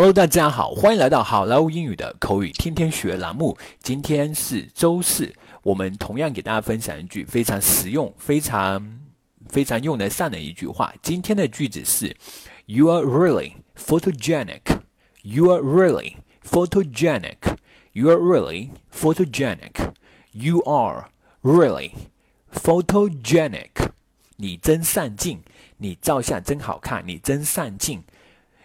Hello，大家好，欢迎来到好莱坞英语的口语天天学栏目。今天是周四，我们同样给大家分享一句非常实用、非常非常用得上的一句话。今天的句子是：You are really photogenic. You are really photogenic. You are really photogenic. You are really photogenic. 你真上镜，你照相真好看，你真上镜。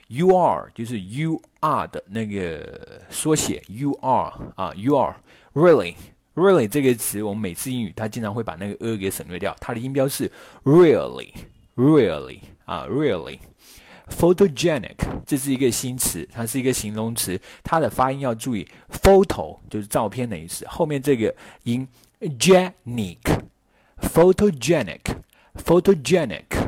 You are 就是 you are 的那个缩写，you are 啊，you are really really 这个词，我们每次英语它经常会把那个 a 给省略掉，它的音标是 really really 啊 really photogenic 这是一个新词，它是一个形容词，它的发音要注意，photo 就是照片的意思，后面这个音 genic photogenic photogenic。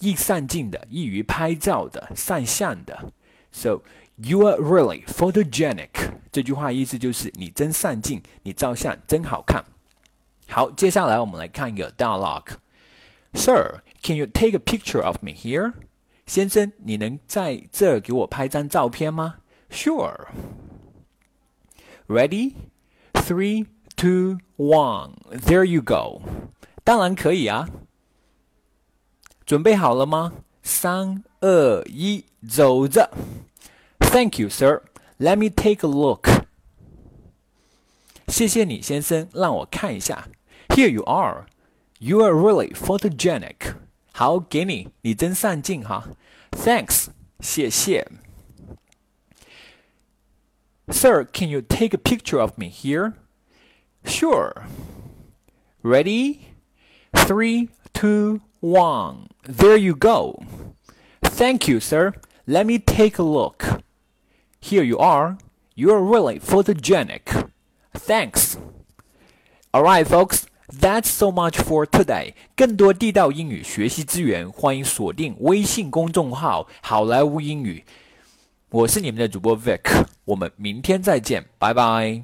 易上镜的，易于拍照的，上相的。So you are really photogenic。这句话意思就是你真上镜，你照相真好看。好，接下来我们来看一个 dialogue。Sir, can you take a picture of me here？先生，你能在这儿给我拍张照片吗？Sure. Ready? Three, two, one. There you go. 当然可以啊。 准备好了吗？三二一，走着。Thank you, sir. Let me take a look. 谢谢你，先生，让我看一下。Here you are. You are really photogenic. 好，给你，你真上镜哈。Thanks，谢谢。Sir, can you take a picture of me here? Sure. Ready? Three, two, one. There you go. Thank you, sir. Let me take a look. Here you are. You're really photogenic. Thanks. Alright, folks. That's so much for today. 更多地道英语学习资源，欢迎锁定微信公众号“好莱坞英语”。我是你们的主播 Vic，我们明天再见，拜拜。